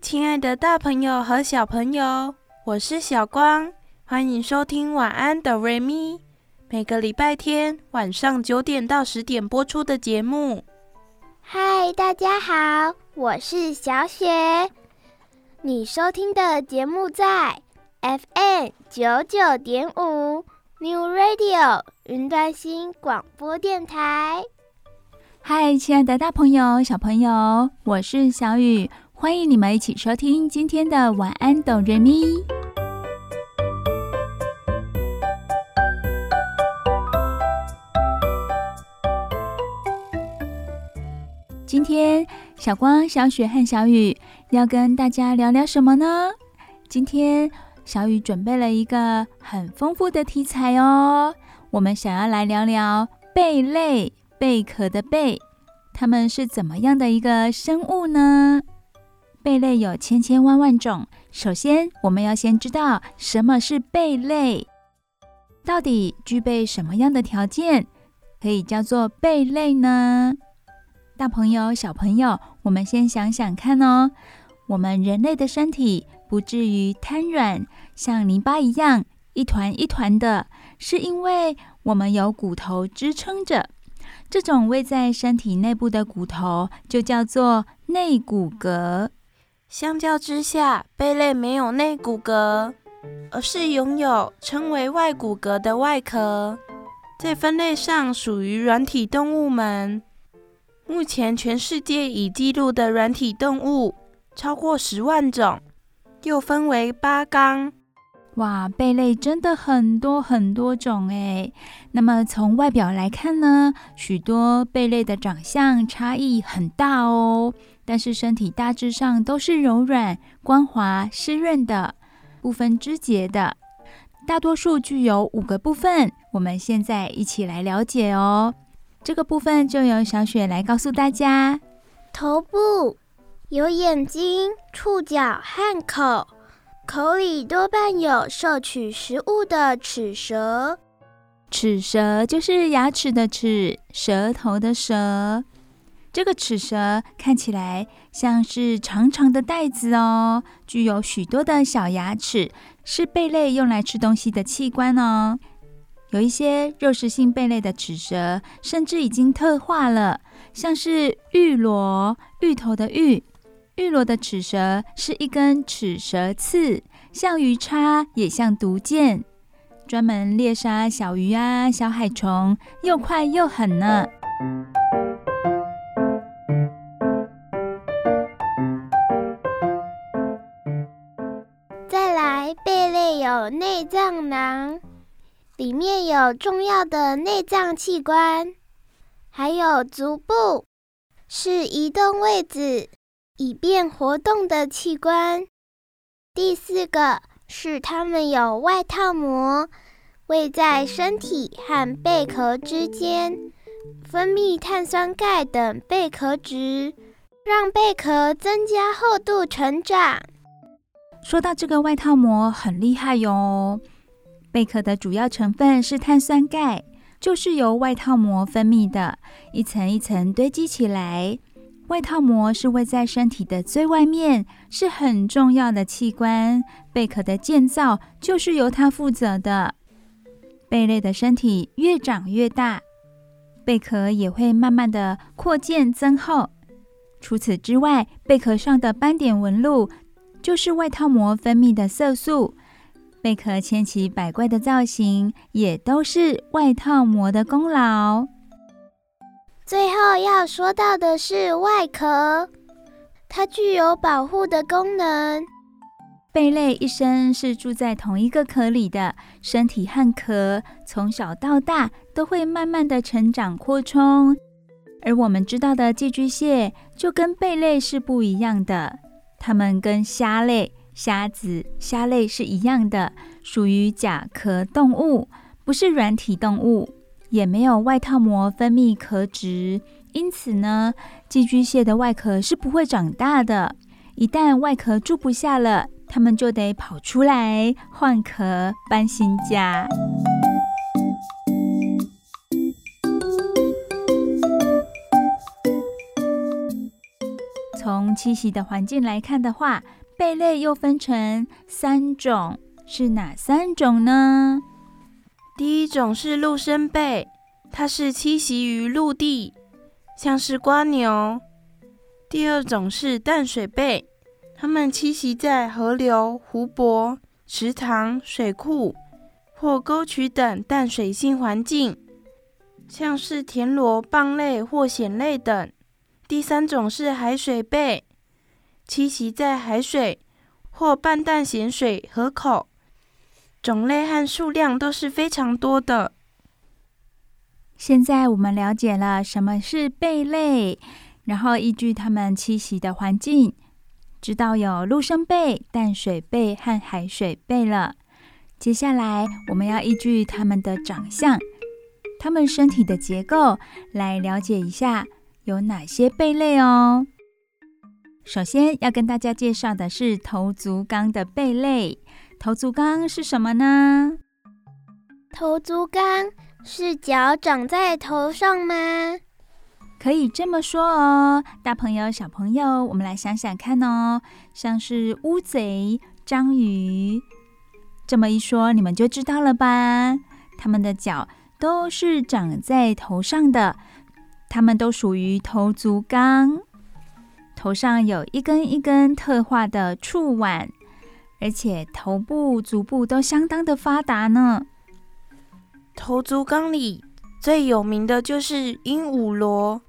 亲爱的大朋友和小朋友，我是小光，欢迎收听晚安哆瑞咪，每个礼拜天晚上九点到十点播出的节目。嗨，大家好，我是小雪。你收听的节目在 FM 九九点五 New Radio 云端新广播电台。嗨，亲爱的大朋友、小朋友，我是小雨，欢迎你们一起收听今天的晚安哆瑞咪。今天小光、小雪和小雨要跟大家聊聊什么呢？今天小雨准备了一个很丰富的题材哦。我们想要来聊聊贝类，贝壳的贝，它们是怎么样的一个生物呢？贝类有千千万万种，首先我们要先知道什么是贝类，到底具备什么样的条件可以叫做贝类呢？大朋友、小朋友，我们先想想看哦。我们人类的身体不至于瘫软，像泥巴一样一团一团的，是因为我们有骨头支撑着。这种位在身体内部的骨头就叫做内骨骼。相较之下，贝类没有内骨骼，而是拥有称为外骨骼的外壳。在分类上属于软体动物门。目前全世界已记录的软体动物超过十万种，又分为八纲。哇，贝类真的很多很多种诶。那么从外表来看呢，许多贝类的长相差异很大哦。但是身体大致上都是柔软、光滑、湿润的，不分枝节的。大多数具有五个部分，我们现在一起来了解哦。这个部分就由小雪来告诉大家：头部有眼睛、触角和口，口里多半有摄取食物的齿舌。齿舌就是牙齿的齿，舌头的舌。这个齿舌看起来像是长长的带子哦，具有许多的小牙齿，是贝类用来吃东西的器官哦。有一些肉食性贝类的齿舌甚至已经特化了，像是芋螺，芋头的芋，芋螺的齿舌是一根齿舌刺，像鱼叉，也像毒箭，专门猎杀小鱼啊、小海虫，又快又狠呢。有内脏囊。里面有重要的内脏器官，还有足部，是移动位置以便活动的器官。第四个是它们有外套膜，位在身体和贝壳之间，分泌碳酸钙等贝壳质，让贝壳增加厚度成长。说到这个外套膜，很厉害哟。贝壳的主要成分是碳酸钙，就是由外套膜分泌的，一层一层堆积起来。外套膜是位在身体的最外面，是很重要的器官。贝壳的建造就是由它负责的。贝类的身体越长越大，贝壳也会慢慢的扩建增厚。除此之外，贝壳上的斑点纹路就是外套膜分泌的色素。贝壳千奇百怪的造型，也都是外套膜的功劳。最后要说到的是外壳，它具有保护的功能。贝类一生是住在同一个壳里的，身体和壳从小到大都会慢慢的成长扩充。而我们知道的寄居蟹就跟贝类是不一样的，它们跟虾类虾子、虾类是一样的，属于甲壳动物，不是软体动物，也没有外套膜分泌壳质，因此呢，寄居蟹的外壳是不会长大的。一旦外壳住不下了，它们就得跑出来换壳，搬新家。从栖息的环境来看的话，贝类又分成三种，是哪三种呢？第一种是陆生贝，它是栖息于陆地，像是蜗牛。第二种是淡水贝，它们栖息在河流、湖泊、池塘、水库或沟渠等淡水性环境，像是田螺、蚌类或蚬类等。第三种是海水贝，栖息在海水或半淡咸水河口，种类和数量都是非常多的。现在我们了解了什么是贝类，然后依据它们栖息的环境，知道有陆生贝、淡水贝和海水贝了。接下来我们要依据它们的长相、它们身体的结构来了解一下。有哪些贝类哦？首先要跟大家介绍的是头足纲的贝类。头足纲是什么呢？头足纲是脚长在头上吗？可以这么说哦，大朋友、小朋友，我们来想想看哦，像是乌贼、章鱼，这么一说，你们就知道了吧？它们的脚都是长在头上的。它们都属于头足纲，头上有一根一根特化的触腕，而且头部、足部都相当的发达呢。头足纲里最有名的就是鹦鹉螺，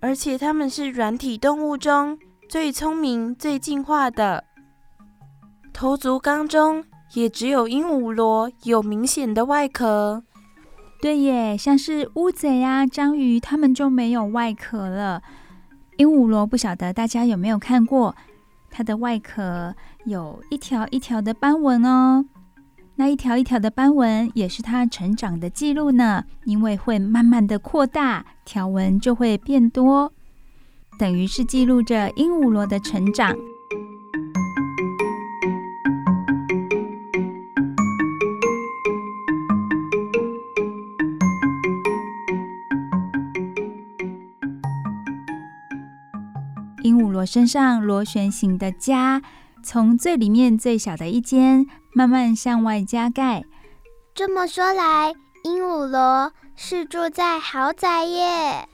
而且它们是软体动物中最聪明、最进化的。头足纲中也只有鹦鹉螺有明显的外壳。对耶，像是乌贼啊、章鱼，它们就没有外壳了。鹦鹉螺不晓得大家有没有看过，它的外壳有一条一条的斑纹哦。那一条一条的斑纹也是它成长的记录呢，因为会慢慢的扩大，条纹就会变多，等于是记录着鹦鹉螺的成长。鹦鹉螺身上螺旋形的家，从最里面最小的一间慢慢向外加盖。这么说来，鹦鹉螺是住在豪宅耶？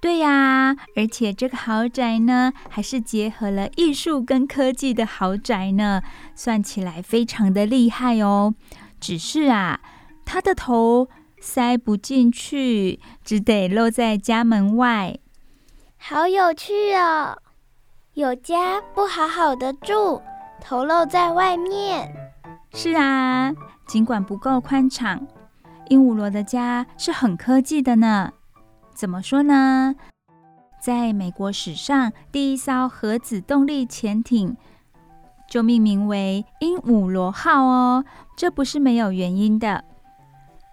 对呀，而且这个豪宅呢，还是结合了艺术跟科技的豪宅呢，算起来非常的厉害哦。只是啊，它的头塞不进去，只得露在家门外。好有趣哦！有家不好好的住，头露在外面。是啊，尽管不够宽敞，鹦鹉螺的家是很科技的呢。怎么说呢？在美国史上第一艘核子动力潜艇就命名为“鹦鹉螺号”哦，这不是没有原因的，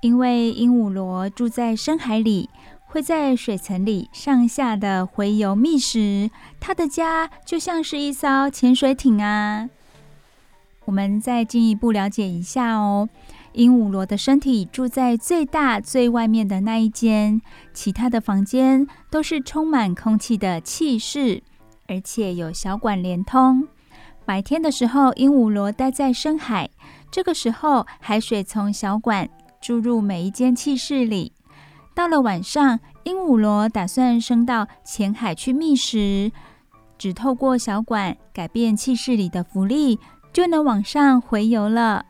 因为鹦鹉螺住在深海里。会在水层里上下的洄游觅食，它的家就像是一艘潜水艇啊。我们再进一步了解一下哦。鹦鹉螺的身体住在最大最外面的那一间，其他的房间都是充满空气的气室，而且有小管连通。白天的时候，鹦鹉螺待在深海，这个时候海水从小管注入每一间气室里。到了晚上，鹦鹉螺打算升到浅海去觅食，只透过小管改变气室里的浮力，就能往上回游了。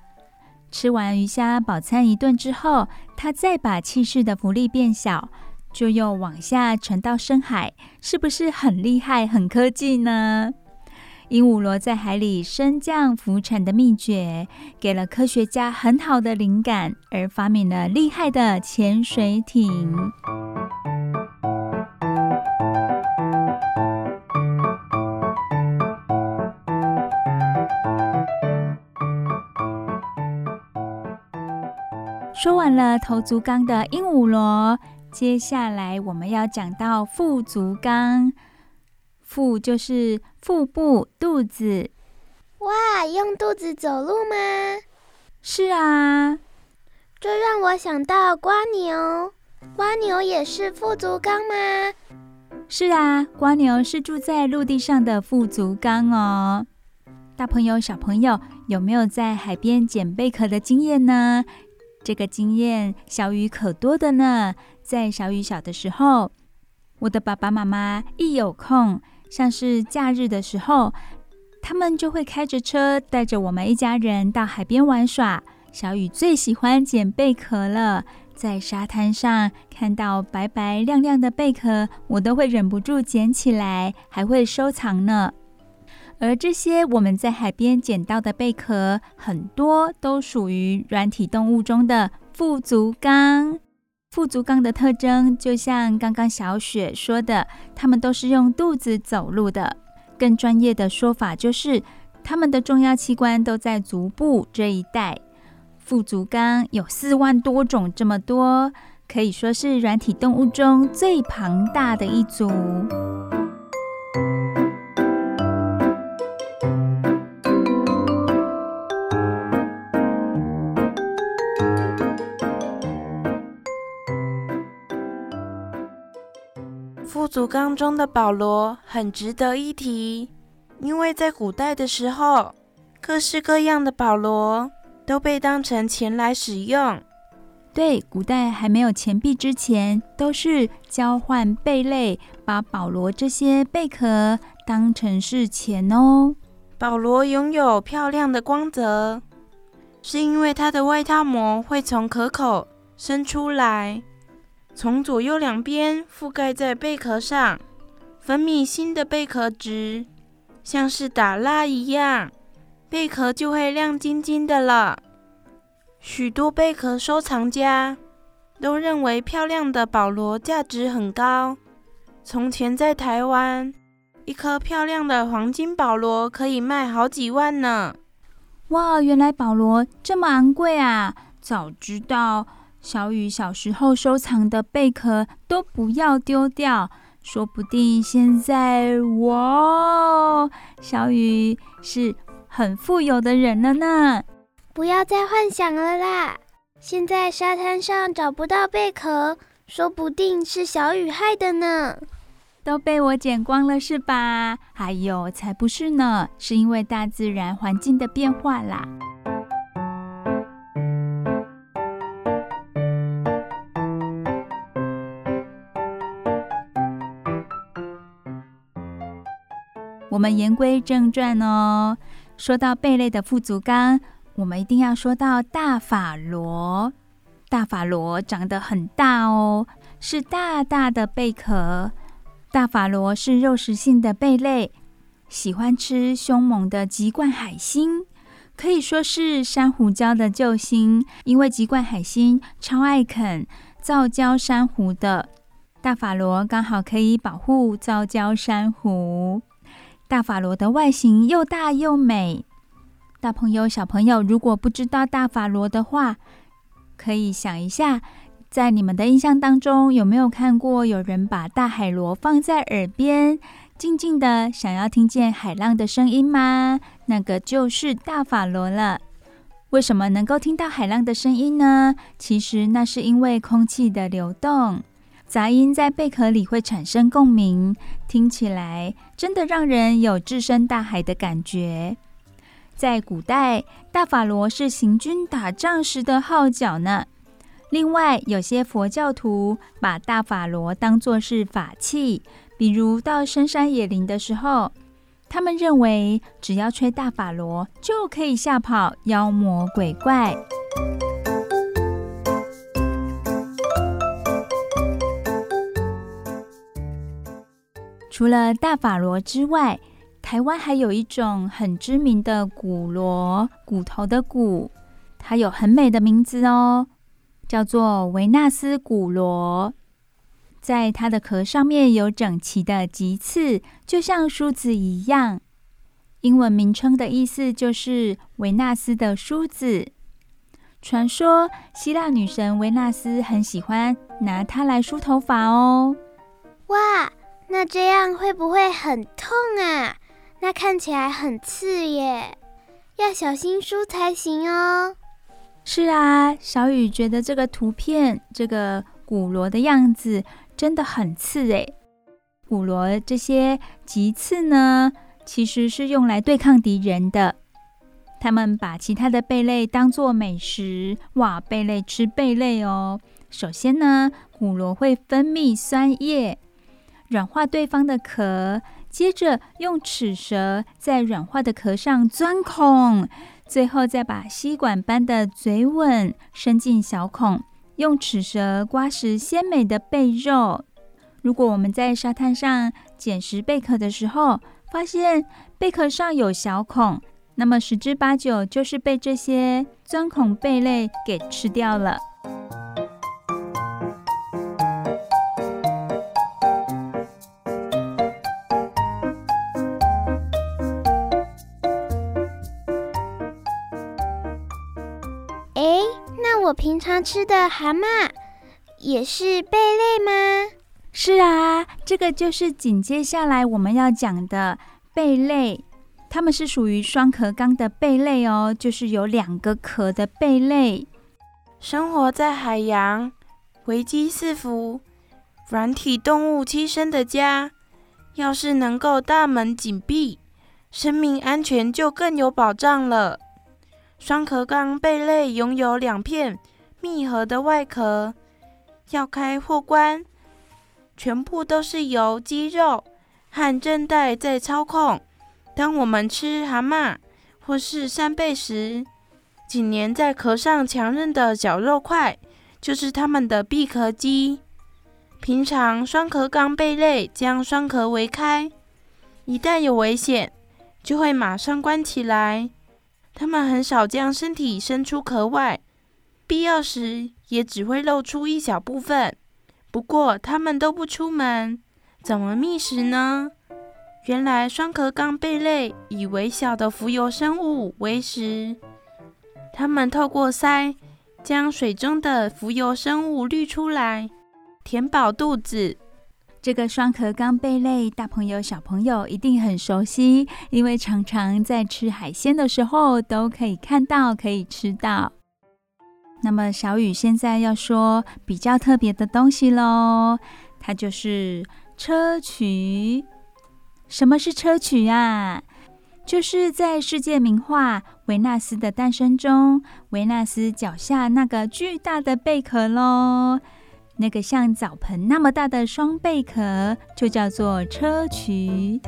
吃完鱼虾饱餐一顿之后，它再把气室的浮力变小，就又往下沉到深海，是不是很厉害、很科技呢？鹦鹉螺在海里升降浮沉的秘诀给了科学家很好的灵感而发明了厉害的潜水艇。说完了头足纲的鹦鹉螺接下来我们要讲到腹足纲。腹就是腹部、肚子。哇，用肚子走路吗？是啊。这让我想到瓜牛，瓜牛也是腹足纲吗？是啊，瓜牛是住在陆地上的腹足纲哦。大朋友、小朋友有没有在海边捡贝壳的经验呢？这个经验小雨可多的呢。在小雨小的时候，我的爸爸妈妈一有空，像是假日的时候，他们就会开着车带着我们一家人到海边玩耍。小雨最喜欢捡贝壳了，在沙滩上看到白白亮亮的贝壳，我都会忍不住捡起来，还会收藏呢。而这些我们在海边捡到的贝壳，很多都属于软体动物中的腹足纲。腹足纲的特征，就像刚刚小雪说的，他们都是用肚子走路的。更专业的说法就是，他们的重要器官都在足部这一带。腹足纲有四万多种，这么多，可以说是软体动物中最庞大的一组。腹足纲中的保罗很值得一提，因为在古代的时候，各式各样的保罗。都被当成钱来使用。对，古代还没有钱币之前，都是交换贝类，把保罗这些贝壳当成是钱哦。保罗拥有漂亮的光泽，是因为它的外套膜会从壳口伸出来，从左右两边覆盖在贝壳上，分泌新的贝壳质，像是打蜡一样。贝壳就会亮晶晶的了。许多贝壳收藏家都认为漂亮的保螺价值很高。从前在台湾，一颗漂亮的黄金保螺可以卖好几万呢。哇，原来保螺这么昂贵啊！早知道，小雨小时候收藏的贝壳都不要丢掉，说不定现在，哇，小雨是。很富有的人了呢，不要再幻想了啦！现在沙滩上找不到贝壳，说不定是小雨害的呢。都被我捡光了是吧？还有才不是呢，是因为大自然环境的变化啦。我们言归正传哦。说到贝类的富足纲，我们一定要说到大法螺。大法螺长得很大哦，是大大的贝壳。大法螺是肉食性的贝类，喜欢吃凶猛的棘冠海星，可以说是珊瑚礁的救星。因为棘冠海星超爱啃造礁珊瑚的，大法螺刚好可以保护造礁珊瑚。大法螺的外形又大又美。大朋友、小朋友，如果不知道大法螺的话，可以想一下，在你们的印象当中，有没有看过有人把大海螺放在耳边，静静的想要听见海浪的声音吗？那个就是大法螺了。为什么能够听到海浪的声音呢？其实那是因为空气的流动。杂音在贝壳里会产生共鸣，听起来真的让人有置身大海的感觉。在古代，大法螺是行军打仗时的号角呢。另外，有些佛教徒把大法螺当作是法器，比如到深山野林的时候，他们认为只要吹大法螺就可以吓跑妖魔鬼怪。除了大法螺之外，台湾还有一种很知名的骨螺，骨头的骨，它有很美的名字哦，叫做维纳斯骨螺。在它的壳上面有整齐的棘刺，就像梳子一样。英文名称的意思就是维纳斯的梳子。传说希腊女神维纳斯很喜欢拿它来梳头发哦。哇，那这样会不会很痛啊？那看起来很刺耶，要小心梳才行哦。是啊，小雨觉得这个图片，这个骨螺的样子真的很刺诶。骨螺这些棘刺呢，其实是用来对抗敌人的。他们把其他的贝类当作美食，哇！贝类吃贝类哦。首先呢，骨螺会分泌酸液，软化对方的壳，接着用齿舌在软化的壳上钻孔，最后再把吸管般的嘴吻伸进小孔，用齿舌刮食鲜美的贝肉。如果我们在沙滩上捡拾贝壳的时候，发现贝壳上有小孔。那么十之八九就是被这些钻孔贝类给吃掉了。平常吃的蛤蟆也是贝类吗？是啊，这个就是紧接下来我们要讲的贝类。它们是属于双壳纲的贝类哦，就是有两个壳的贝类，生活在海洋，危机四伏，软体动物栖身的家。要是能够大门紧闭，生命安全就更有保障了。双壳纲贝类拥有两片密合的外壳，要开或关，全部都是由肌肉和韧带在操控。当我们吃蛤蟆或是扇贝时，紧粘在壳上强韧的小肉块，就是它们的闭壳肌。平常双壳纲贝类将双壳围开，一旦有危险，就会马上关起来。它们很少将身体伸出壳外，必要时也只会露出一小部分。不过它们都不出门，怎么觅食呢？原来双壳纲贝类以微小的浮游生物为食，它们透过鳃将水中的浮游生物滤出来，填饱肚子。这个双壳纲贝类，大朋友小朋友一定很熟悉，因为常常在吃海鲜的时候都可以看到，可以吃到。那么小雨现在要说比较特别的东西喽，它就是砗磲。什么是砗磲啊？就是在世界名画《维纳斯的诞生》中，维纳斯脚下那个巨大的贝壳喽。那个像澡盆那么大的双贝壳，就叫做砗磲。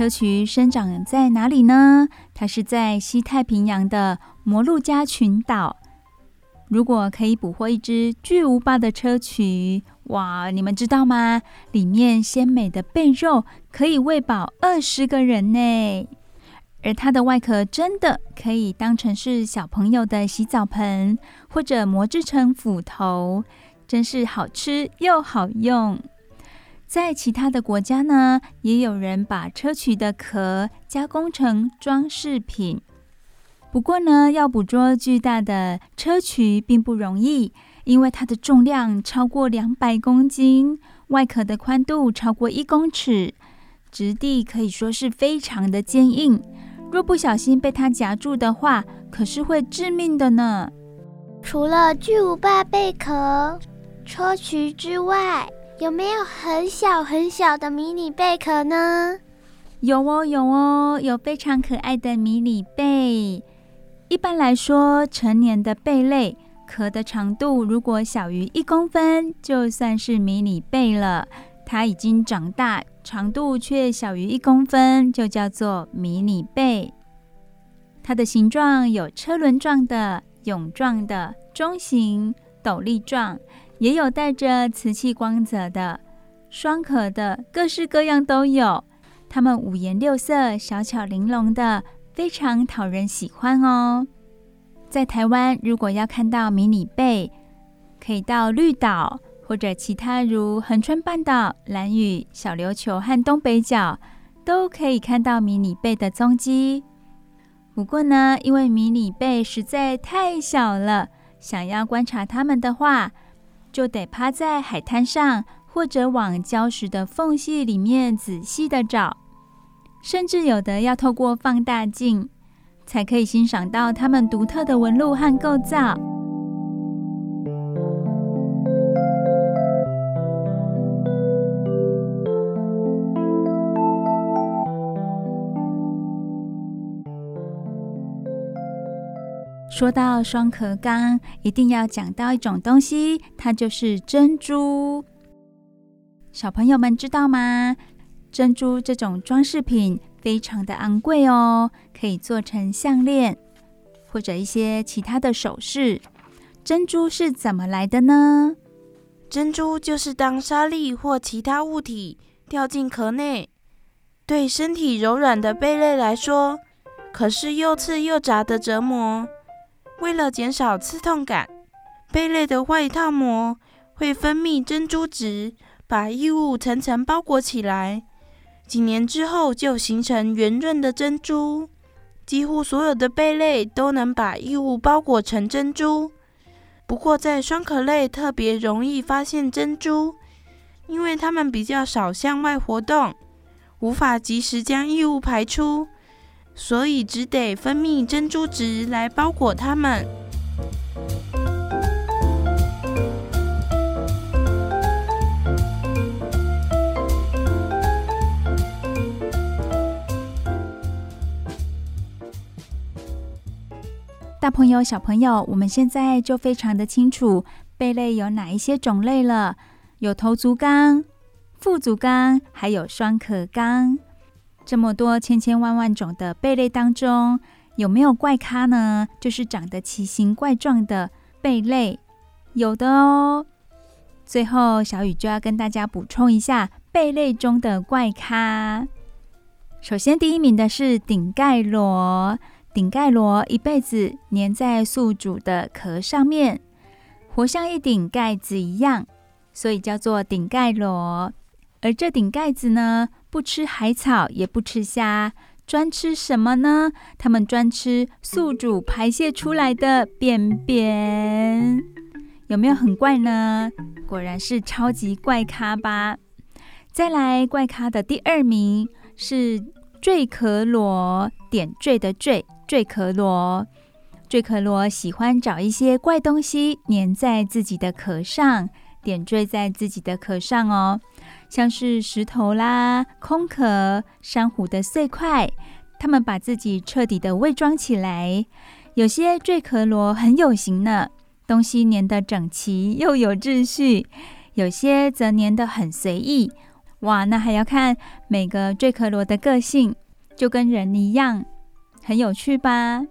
砗磲生长在哪里呢？它是在西太平洋的摩鹿加群岛。如果可以捕获一只巨无霸的砗磲，哇！你们知道吗？里面鲜美的贝肉可以喂饱二十个人呢。而它的外壳真的可以当成是小朋友的洗澡盆，或者磨制成斧头，真是好吃又好用。在其他的国家呢，也有人把砗磲的壳加工成装饰品。不过呢，要捕捉巨大的砗磲并不容易，因为它的重量超过两百公斤，外壳的宽度超过一公尺，质地可以说是非常的坚硬。若不小心被它夹住的话，可是会致命的呢。除了巨无霸贝壳、砗磲之外，有没有很小很小的迷你贝壳呢？有哦，有哦，有非常可爱的迷你贝。一般来说，成年的贝类壳的长度如果小于一公分，就算是迷你贝了。它已经长大，长度却小于一公分，就叫做迷你贝。它的形状有车轮状的、蛹状的、中型、斗笠状。也有带着瓷器光泽的、双壳的，各式各样都有。它们五颜六色、小巧玲珑的，非常讨人喜欢哦。在台湾，如果要看到迷你贝，可以到绿岛或者其他如恒春半岛、兰屿、小琉球和东北角，都可以看到迷你贝的踪迹。不过呢，因为迷你贝实在太小了，想要观察它们的话，就得趴在海滩上，或者往礁石的缝隙里面仔细的找，甚至有的要透过放大镜，才可以欣赏到它们独特的纹路和构造。说到双壳纲，一定要讲到一种东西，它就是珍珠。小朋友们知道吗？珍珠这种装饰品非常的昂贵哦，可以做成项链或者一些其他的首饰。珍珠是怎么来的呢？珍珠就是当沙粒或其他物体掉进壳内，对身体柔软的贝类来说，可是又刺又扎的折磨。为了减少刺痛感，贝类的外套膜会分泌珍珠质，把异物层层包裹起来。几年之后，就形成圆润的珍珠。几乎所有的贝类都能把异物包裹成珍珠。不过，在双壳类特别容易发现珍珠，因为它们比较少向外活动，无法及时将异物排出。所以只得分泌珍珠质来包裹它们。大朋友、小朋友，我们现在就非常的清楚贝类有哪一些种类了，有头足纲、腹足纲，还有双壳纲。这么多千千万万种的贝类当中，有没有怪咖呢？就是长得奇形怪状的贝类，有的哦。最后，小雨就要跟大家补充一下贝类中的怪咖。首先，第一名的是顶盖螺。顶盖螺一辈子黏在宿主的壳上面，活像一顶盖子一样，所以叫做顶盖螺。而这顶盖子呢，不吃海草，也不吃虾，专吃什么呢？它们专吃宿主排泄出来的便便。有没有很怪呢？果然是超级怪咖吧！再来，怪咖的第二名是坠壳螺，点缀的缀，坠壳螺。坠壳螺喜欢找一些怪东西粘在自己的壳上，点缀在自己的壳上哦。像是石头啦、空壳、珊瑚的碎块，它们把自己彻底的伪装起来。有些坠壳螺很有型呢，东西粘得整齐又有秩序；有些则粘得很随意。哇，那还要看每个坠壳螺的个性，就跟人一样，很有趣吧？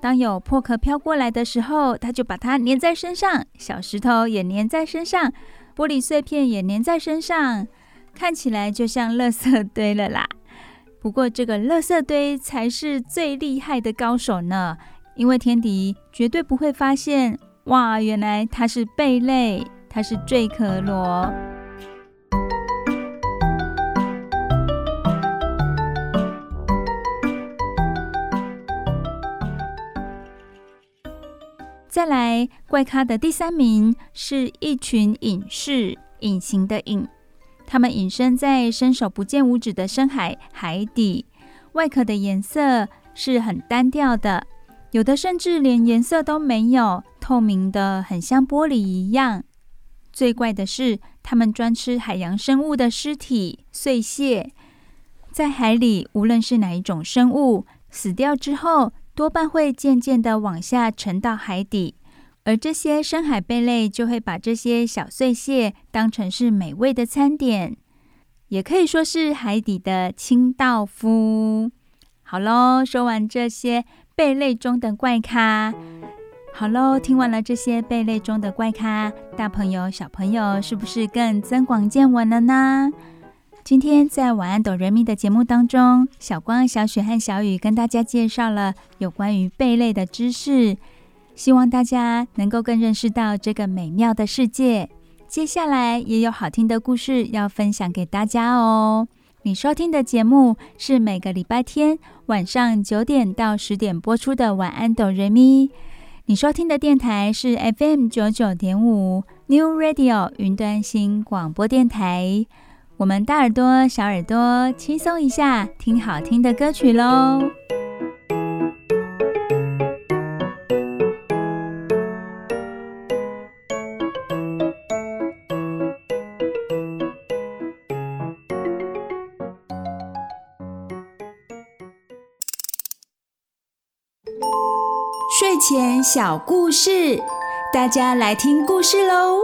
当有破壳飘过来的时候，它就把它粘在身上；小石头也粘在身上，玻璃碎片也粘在身上。看起来就像垃圾堆了啦，不过这个垃圾堆才是最厉害的高手呢，因为天敌绝对不会发现。哇，原来它是贝类，它是坠壳螺。再来，怪咖的第三名是一群隐士，隐形的隐。它们隐身在伸手不见五指的深海海底，外壳的颜色是很单调的，有的甚至连颜色都没有，透明的很像玻璃一样。最怪的是，它们专吃海洋生物的尸体碎屑，在海里，无论是哪一种生物死掉之后，多半会渐渐的往下沉到海底。而这些深海贝类就会把这些小碎屑当成是美味的餐点，也可以说是海底的清道夫。好喽，说完这些贝类中的怪咖，好喽，听完了这些贝类中的怪咖，大朋友小朋友是不是更增广见闻了呢？今天在晚安哆瑞咪的节目当中，小光、小雪和小雨跟大家介绍了有关于贝类的知识。希望大家能够更认识到这个美妙的世界。接下来也有好听的故事要分享给大家哦。你收听的节目是每个礼拜天晚上九点到十点播出的《晚安，哆瑞咪》。你收听的电台是 FM 九九点五 New Radio 云端新广播电台。我们大耳朵、小耳朵，轻松一下，听好听的歌曲喽。睡前小故事，大家来听故事喽。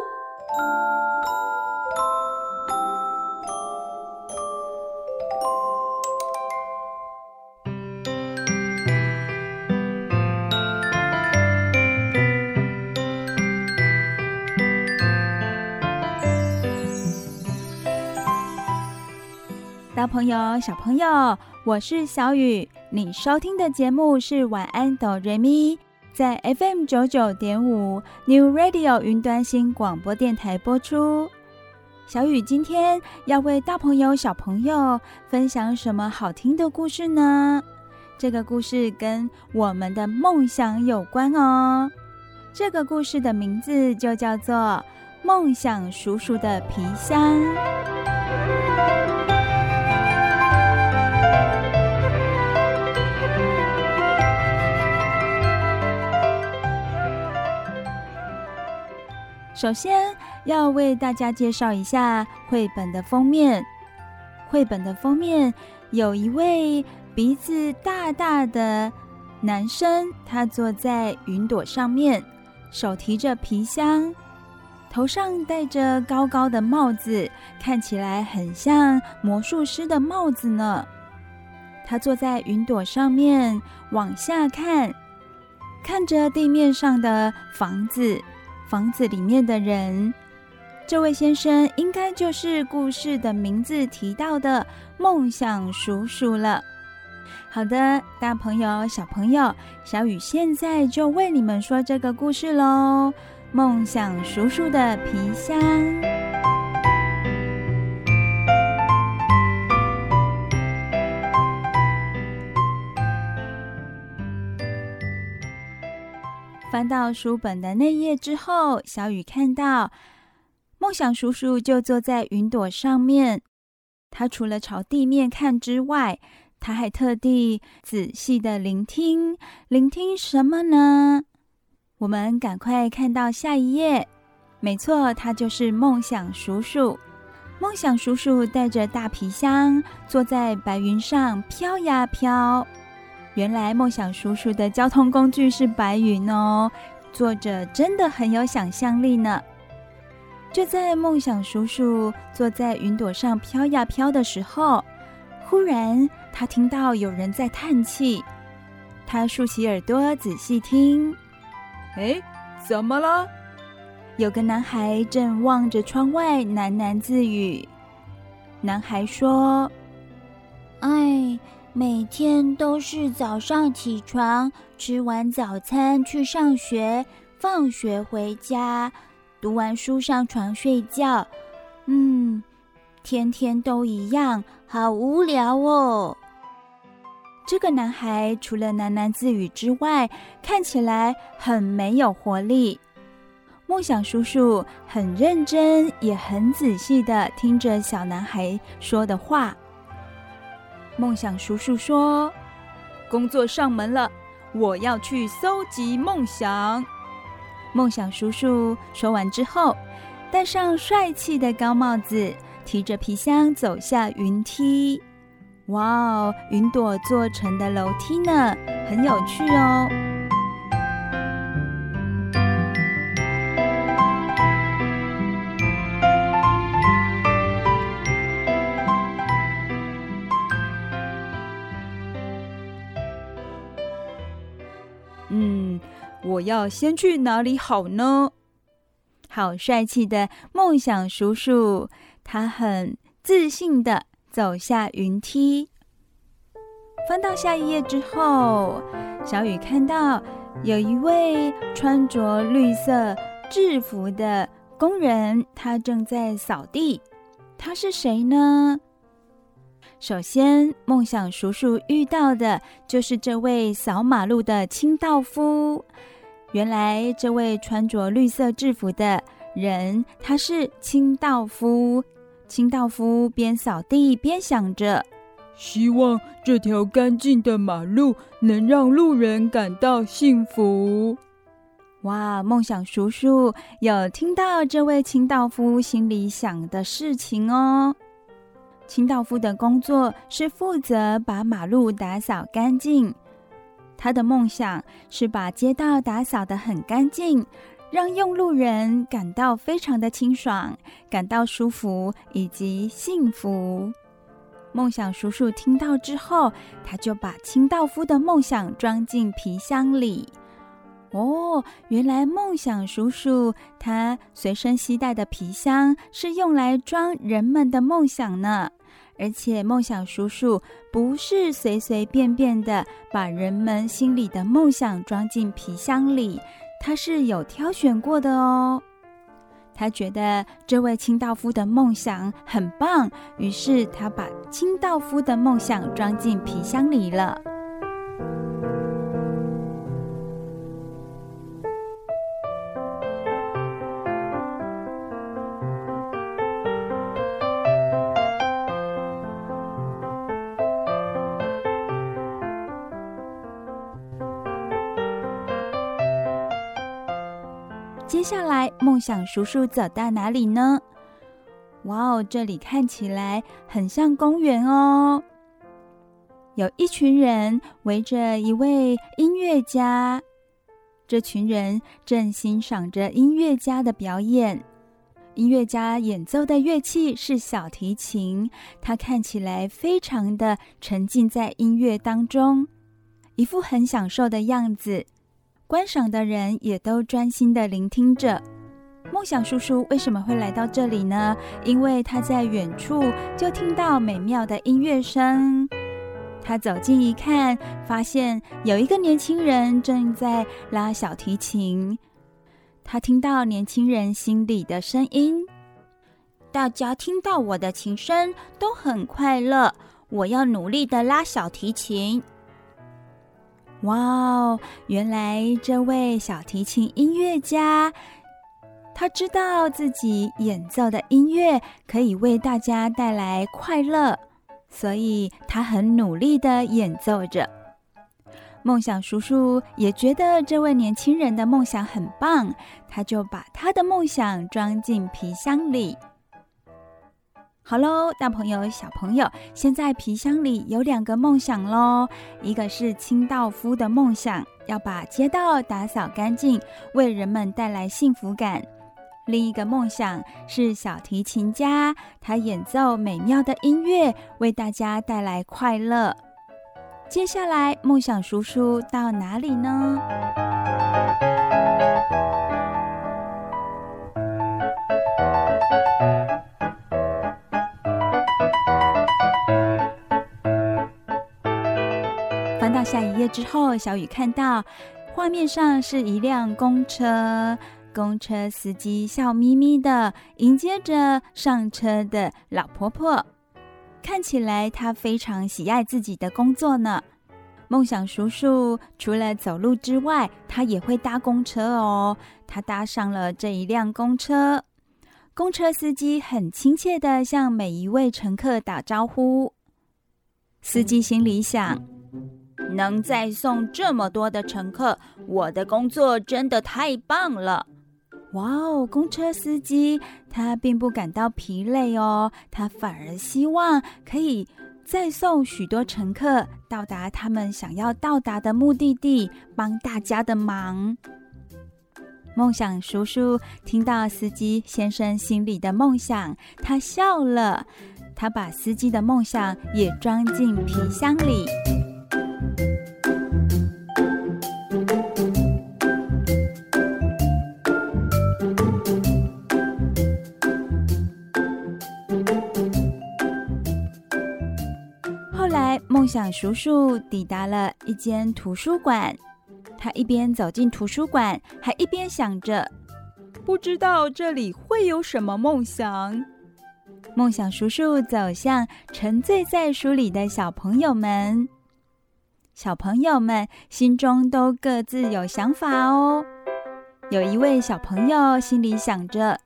朋友、小朋友，我是小雨。你收听的节目是晚安哆瑞咪，在 FM 九九点五 New Radio 云端新广播电台播出。小雨今天要为大朋友、小朋友分享什么好听的故事呢？这个故事跟我们的梦想有关哦。这个故事的名字就叫做《梦想叔叔的皮箱》。首先要为大家介绍一下绘本的封面。绘本的封面有一位鼻子大大的男生，他坐在云朵上面，手提着皮箱，头上戴着高高的帽子，看起来很像魔术师的帽子呢。他坐在云朵上面，往下看，看着地面上的房子。房子里面的人，这位先生应该就是故事的名字提到的梦想叔叔了。好的，大朋友、小朋友，小雨现在就为你们说这个故事喽。梦想叔叔的皮箱。翻到书本的那页之后，小雨看到梦想叔叔就坐在云朵上面。他除了朝地面看之外，他还特地仔细的聆听，聆听什么呢？我们赶快看到下一页。没错，他就是梦想叔叔。梦想叔叔带着大皮箱，坐在白云上飘呀飘。原来梦想叔叔的交通工具是白云哦，作者真的很有想象力呢。就在梦想叔叔坐在云朵上飘呀飘的时候，忽然他听到有人在叹气。他竖起耳朵仔细听，哎，怎么了？有个男孩正望着窗外喃喃自语。男孩说：“哎。”每天都是早上起床，吃完早餐去上学，放学回家，读完书上床睡觉。嗯，天天都一样，好无聊哦。这个男孩除了喃喃自语之外，看起来很没有活力。梦想叔叔很认真，也很仔细的听着小男孩说的话。梦想叔叔说：“工作上门了，我要去搜集梦想。”梦想叔叔说完之后，戴上帅气的高帽子，提着皮箱走下云梯。哇哦，云朵做成的楼梯呢，很有趣哦。我要先去哪里好呢？好帅气的梦想叔叔，他很自信地走下云梯。翻到下一页之后，小雨看到有一位穿着绿色制服的工人，他正在扫地。他是谁呢？首先，梦想叔叔遇到的就是这位扫马路的清道夫。原来，这位穿着绿色制服的人，他是清道夫。清道夫边扫地边想着，希望这条干净的马路能让路人感到幸福。哇，梦想叔叔有听到这位清道夫心里想的事情哦。清道夫的工作是负责把马路打扫干净，他的梦想是把街道打扫得很干净。让用路人感到非常的清爽，感到舒服以及幸福。梦想叔叔听到之后，他就把清道夫的梦想装进皮箱里。哦，原来梦想叔叔他随身携带的皮箱是用来装人们的梦想呢。而且梦想叔叔不是随随便便的把人们心里的梦想装进皮箱里。他是有挑选过的哦，他觉得这位清道夫的梦想很棒，于是他把清道夫的梦想装进皮箱里了。梦想叔叔走到哪里呢？哇哦，这里看起来很像公园哦。有一群人围着一位音乐家，这群人正欣赏着音乐家的表演。音乐家演奏的乐器是小提琴，他看起来非常的沉浸在音乐当中，一副很享受的样子。观赏的人也都专心的聆听着。梦想叔叔为什么会来到这里呢？因为他在远处就听到美妙的音乐声。他走近一看，发现有一个年轻人正在拉小提琴。他听到年轻人心里的声音：“大家听到我的琴声都很快乐，我要努力地拉小提琴。”哇哦！原来这位小提琴音乐家，他知道自己演奏的音乐可以为大家带来快乐，所以他很努力的演奏着。梦想叔叔也觉得这位年轻人的梦想很棒，他就把他的梦想装进皮箱里。好喽，大朋友、小朋友，现在皮箱里有两个梦想喽。一个是清道夫的梦想，要把街道打扫干净，为人们带来幸福感；另一个梦想是小提琴家，他演奏美妙的音乐，为大家带来快乐。接下来，梦想叔叔到哪里呢？翻到下一页之后，小雨看到画面上是一辆公车，公车司机笑眯眯的迎接着上车的老婆婆，看起来她非常喜爱自己的工作呢。梦想叔叔除了走路之外，他也会搭公车哦。他搭上了这一辆公车，公车司机很亲切的向每一位乘客打招呼。司机心里想。能再送这么多的乘客，我的工作真的太棒了！哇哦，公车司机他并不感到疲累哦，他反而希望可以再送许多乘客到达他们想要到达的目的地，帮大家的忙。梦想叔叔听到司机先生心里的梦想，他笑了，他把司机的梦想也装进皮箱里。想叔叔抵达了一间图书馆，他一边走进图书馆，还一边想着：不知道这里会有什么梦想。梦想叔叔走向沉醉在书里的小朋友们，小朋友们心中都各自有想法哦。有一位小朋友心里想着：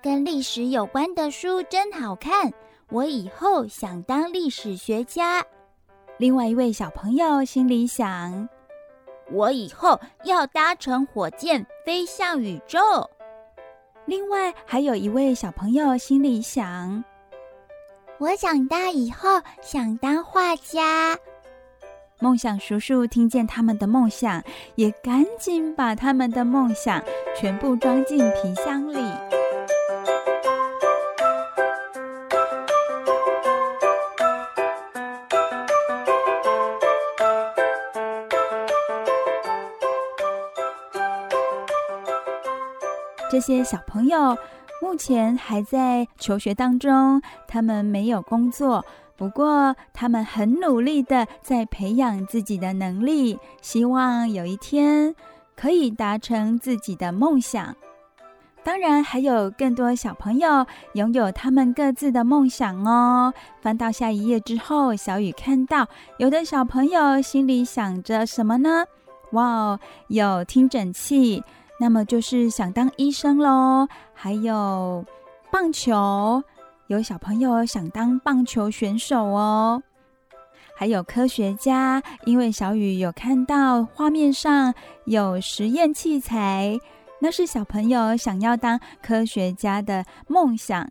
跟历史有关的书真好看，我以后想当历史学家。另外一位小朋友心里想：我以后要搭乘火箭飞向宇宙。另外还有一位小朋友心里想：我长大以后想当画家。梦想叔叔听见他们的梦想，也赶紧把他们的梦想全部装进皮箱里。这些小朋友目前还在求学当中，他们没有工作，不过他们很努力的在培养自己的能力，希望有一天可以达成自己的梦想。当然，还有更多小朋友拥有他们各自的梦想哦。翻到下一页之后，小雨看到有的小朋友心里想着什么呢？哇哦，有听诊器。那么就是想当医生喽，还有棒球，有小朋友想当棒球选手哦，还有科学家，因为小雨有看到画面上有实验器材，那是小朋友想要当科学家的梦想。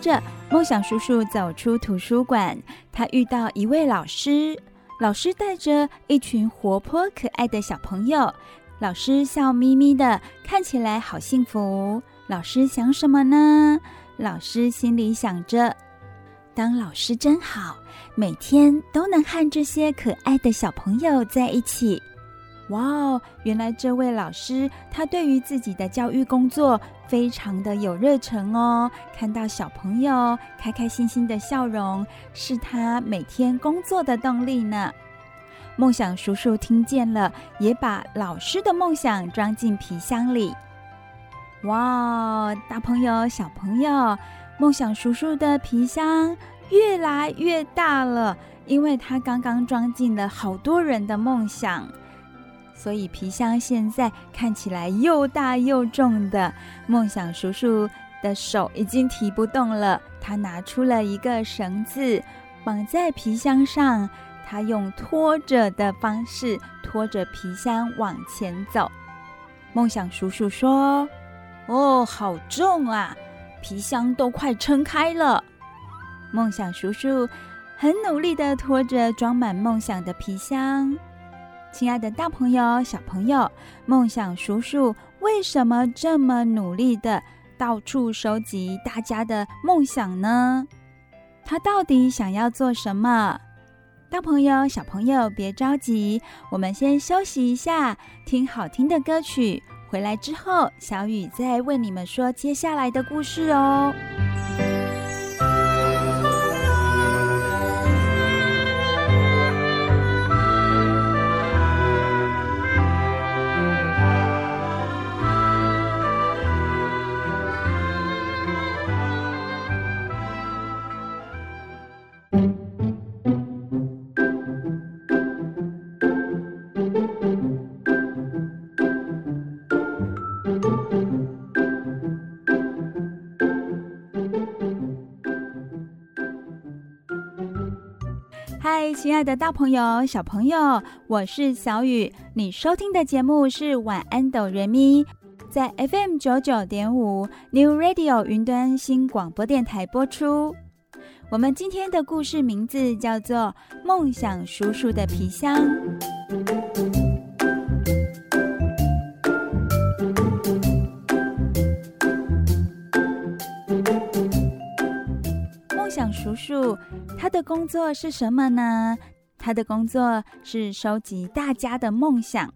着，梦想叔叔走出图书馆，他遇到一位老师。老师带着一群活泼可爱的小朋友，老师笑眯眯的，看起来好幸福。老师想什么呢？老师心里想着：当老师真好，每天都能和这些可爱的小朋友在一起。哇哦！原来这位老师他对于自己的教育工作非常的有热忱哦。看到小朋友开开心心的笑容，是他每天工作的动力呢。梦想叔叔听见了，也把老师的梦想装进皮箱里。哇哦！大朋友、小朋友，梦想叔叔的皮箱越来越大了，因为他刚刚装进了好多人的梦想。所以皮箱现在看起来又大又重的，梦想叔叔的手已经提不动了。他拿出了一个绳子，绑在皮箱上。他用拖着的方式拖着皮箱往前走。梦想叔叔说：“哦，好重啊，皮箱都快撑开了。”梦想叔叔很努力地拖着装满梦想的皮箱。亲爱的大朋友、小朋友，梦想叔叔为什么这么努力的到处收集大家的梦想呢？他到底想要做什么？大朋友、小朋友，别着急，我们先休息一下，听好听的歌曲。回来之后，小雨再为你们说接下来的故事哦。亲爱的大朋友、小朋友，我是小雨。你收听的节目是《晚安，哆瑞咪》，在 FM 九九点五 New Radio 云端新广播电台播出。我们今天的故事名字叫做《梦想叔叔的皮箱》。叔，他的工作是什么呢？他的工作是收集大家的梦想。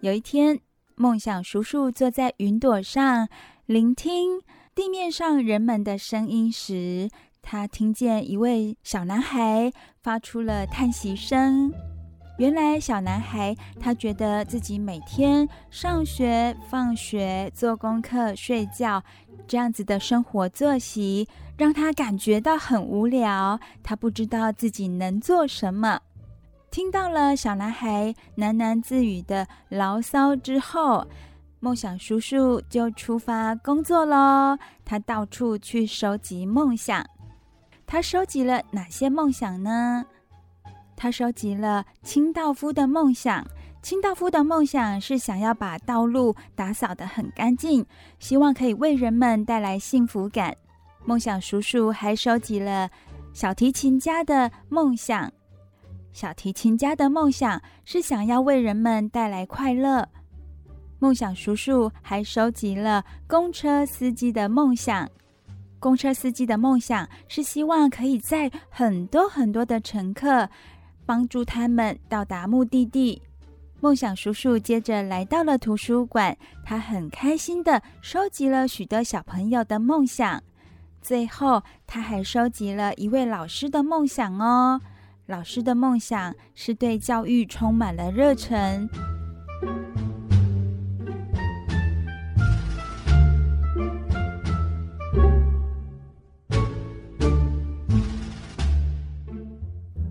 有一天，梦想叔叔坐在云朵上，聆听地面上人们的声音时，他听见一位小男孩发出了叹息声。原来，小男孩他觉得自己每天上学、放学、做功课、睡觉这样子的生活作息，让他感觉到很无聊。他不知道自己能做什么。听到了小男孩喃喃自语的牢骚之后，梦想叔叔就出发工作喽。他到处去收集梦想。他收集了哪些梦想呢？他收集了清道夫的梦想。清道夫的梦想是想要把道路打扫得很干净，希望可以为人们带来幸福感。梦想叔叔还收集了小提琴家的梦想。小提琴家的梦想是想要为人们带来快乐。梦想叔叔还收集了公车司机的梦想。公车司机的梦想是希望可以载很多很多的乘客。帮助他们到达目的地。梦想叔叔接着来到了图书馆，他很开心的收集了许多小朋友的梦想。最后，他还收集了一位老师的梦想哦。老师的梦想是对教育充满了热忱。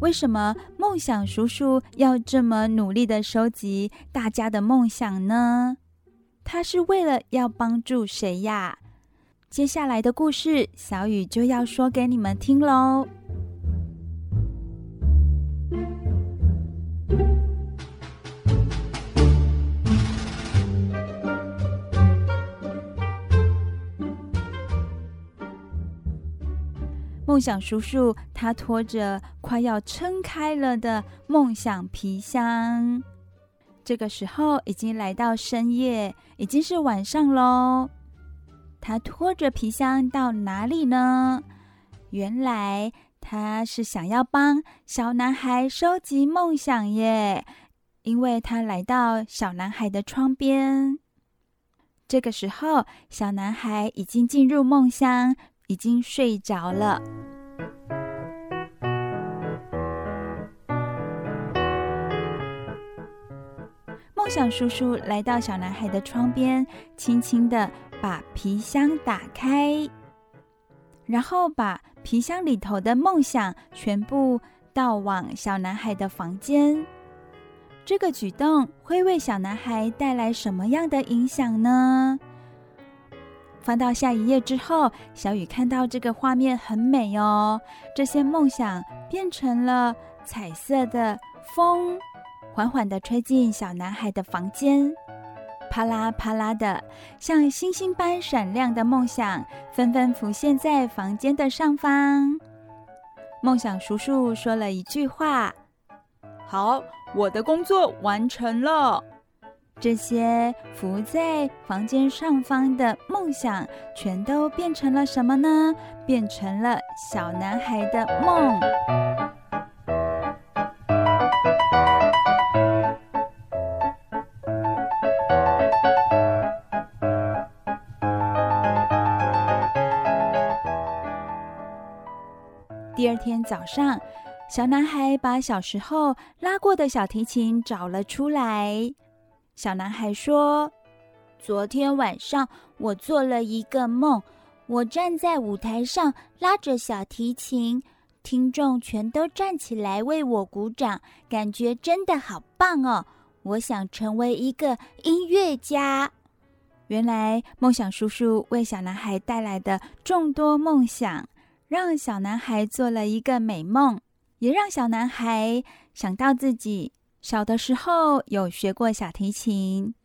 为什么梦想叔叔要这么努力的收集大家的梦想呢？他是为了要帮助谁呀？接下来的故事，小雨就要说给你们听喽。梦想叔叔，他拖着快要撑开了的梦想皮箱。这个时候已经来到深夜，已经是晚上喽。他拖着皮箱到哪里呢？原来他是想要帮小男孩收集梦想耶，因为他来到小男孩的窗边。这个时候，小男孩已经进入梦乡。已经睡着了。梦想叔叔来到小男孩的窗边，轻轻的把皮箱打开，然后把皮箱里头的梦想全部倒往小男孩的房间。这个举动会为小男孩带来什么样的影响呢？翻到下一页之后，小雨看到这个画面很美哦。这些梦想变成了彩色的风，缓缓地吹进小男孩的房间，啪啦啪啦的，像星星般闪亮的梦想纷纷浮现在房间的上方。梦想叔叔说了一句话：“好，我的工作完成了。”这些浮在房间上方的梦想，全都变成了什么呢？变成了小男孩的梦。第二天早上，小男孩把小时候拉过的小提琴找了出来。小男孩说：“昨天晚上我做了一个梦，我站在舞台上拉着小提琴，听众全都站起来为我鼓掌，感觉真的好棒哦！我想成为一个音乐家。”原来梦想叔叔为小男孩带来的众多梦想，让小男孩做了一个美梦，也让小男孩想到自己。小的时候有学过小提琴，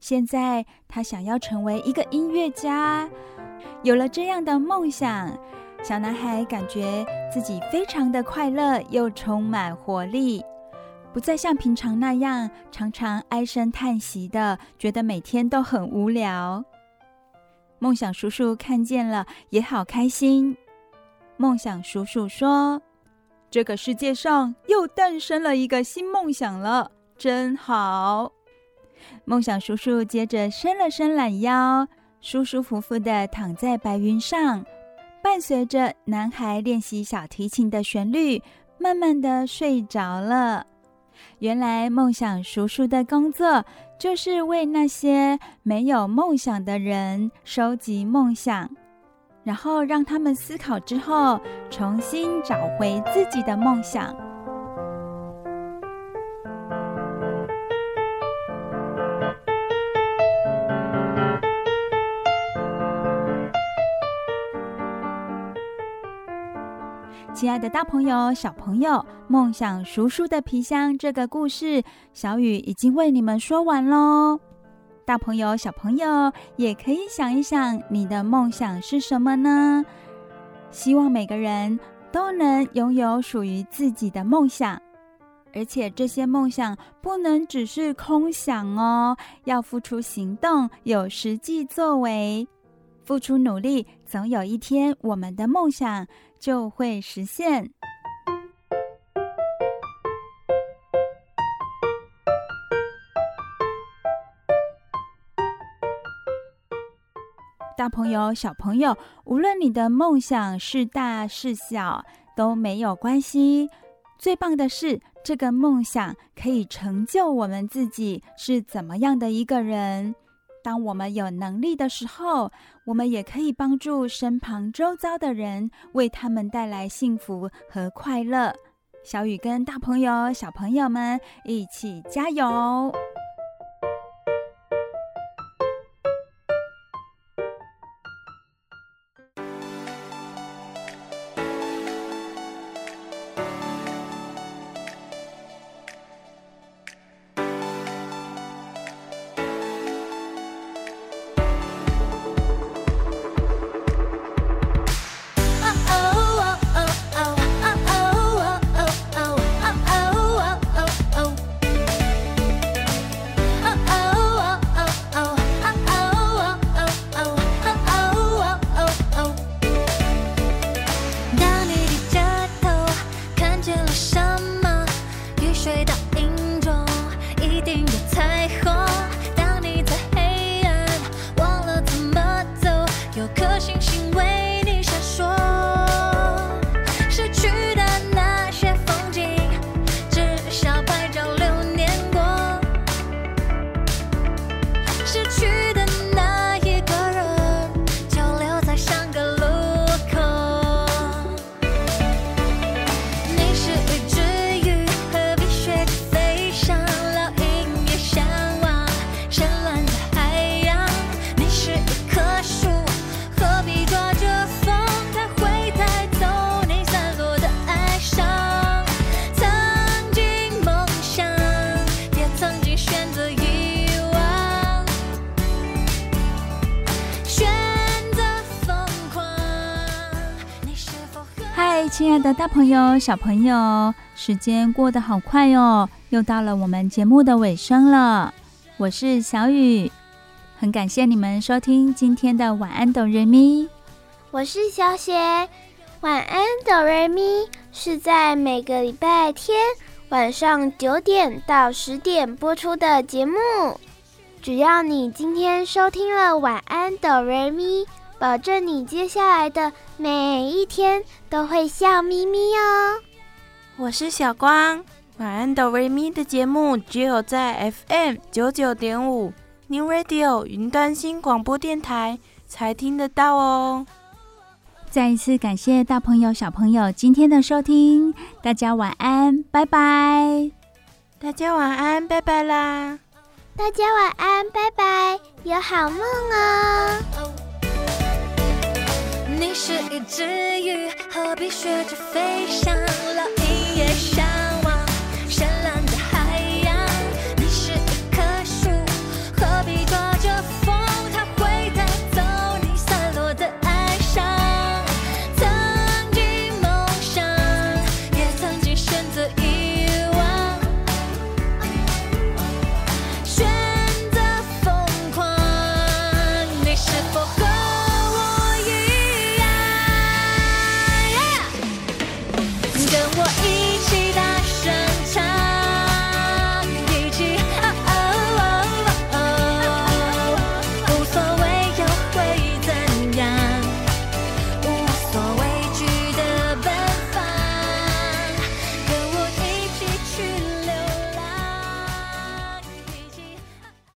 现在他想要成为一个音乐家。有了这样的梦想，小男孩感觉自己非常的快乐，又充满活力，不再像平常那样常常唉声叹息的，觉得每天都很无聊。梦想叔叔看见了，也好开心。梦想叔叔说：“这个世界上又诞生了一个新梦想了，真好。梦想叔叔接着伸了伸懒腰，舒舒服服地躺在白云上，伴随着男孩练习小提琴的旋律，慢慢地睡着了。原来梦想叔叔的工作就是为那些没有梦想的人收集梦想，然后让他们思考之后，重新找回自己的梦想。亲爱的大朋友、小朋友，梦想叔叔的皮箱这个故事，小雨已经为你们说完喽。大朋友、小朋友也可以想一想，你的梦想是什么呢？希望每个人都能拥有属于自己的梦想，而且这些梦想不能只是空想哦，要付出行动，有实际作为。付出努力，总有一天我们的梦想就会实现。大朋友、小朋友，无论你的梦想是大是小，都没有关系。最棒的是，这个梦想可以成就我们自己是怎么样的一个人。当我们有能力的时候，我们也可以帮助身旁周遭的人，为他们带来幸福和快乐。小雨跟大朋友、小朋友们一起加油！大朋友、小朋友，时间过得好快哦，又到了我们节目的尾声了。我是小雨，很感谢你们收听今天的晚安哆瑞咪。我是小雪，晚安哆瑞咪是在每个礼拜天晚上九点到十点播出的节目。只要你今天收听了晚安哆瑞咪。保证你接下来的每一天都会笑眯眯哦。我是小光，晚安哆瑞咪的节目只有在 FM 九九点五 New Radio 云端新广播电台才听得到哦。再一次感谢大朋友小朋友今天的收听，大家晚安，拜拜。大家晚安，拜拜啦。大家晚安，拜拜，有好梦哦。你是一只鱼，何必学着飞翔，老鹰也想。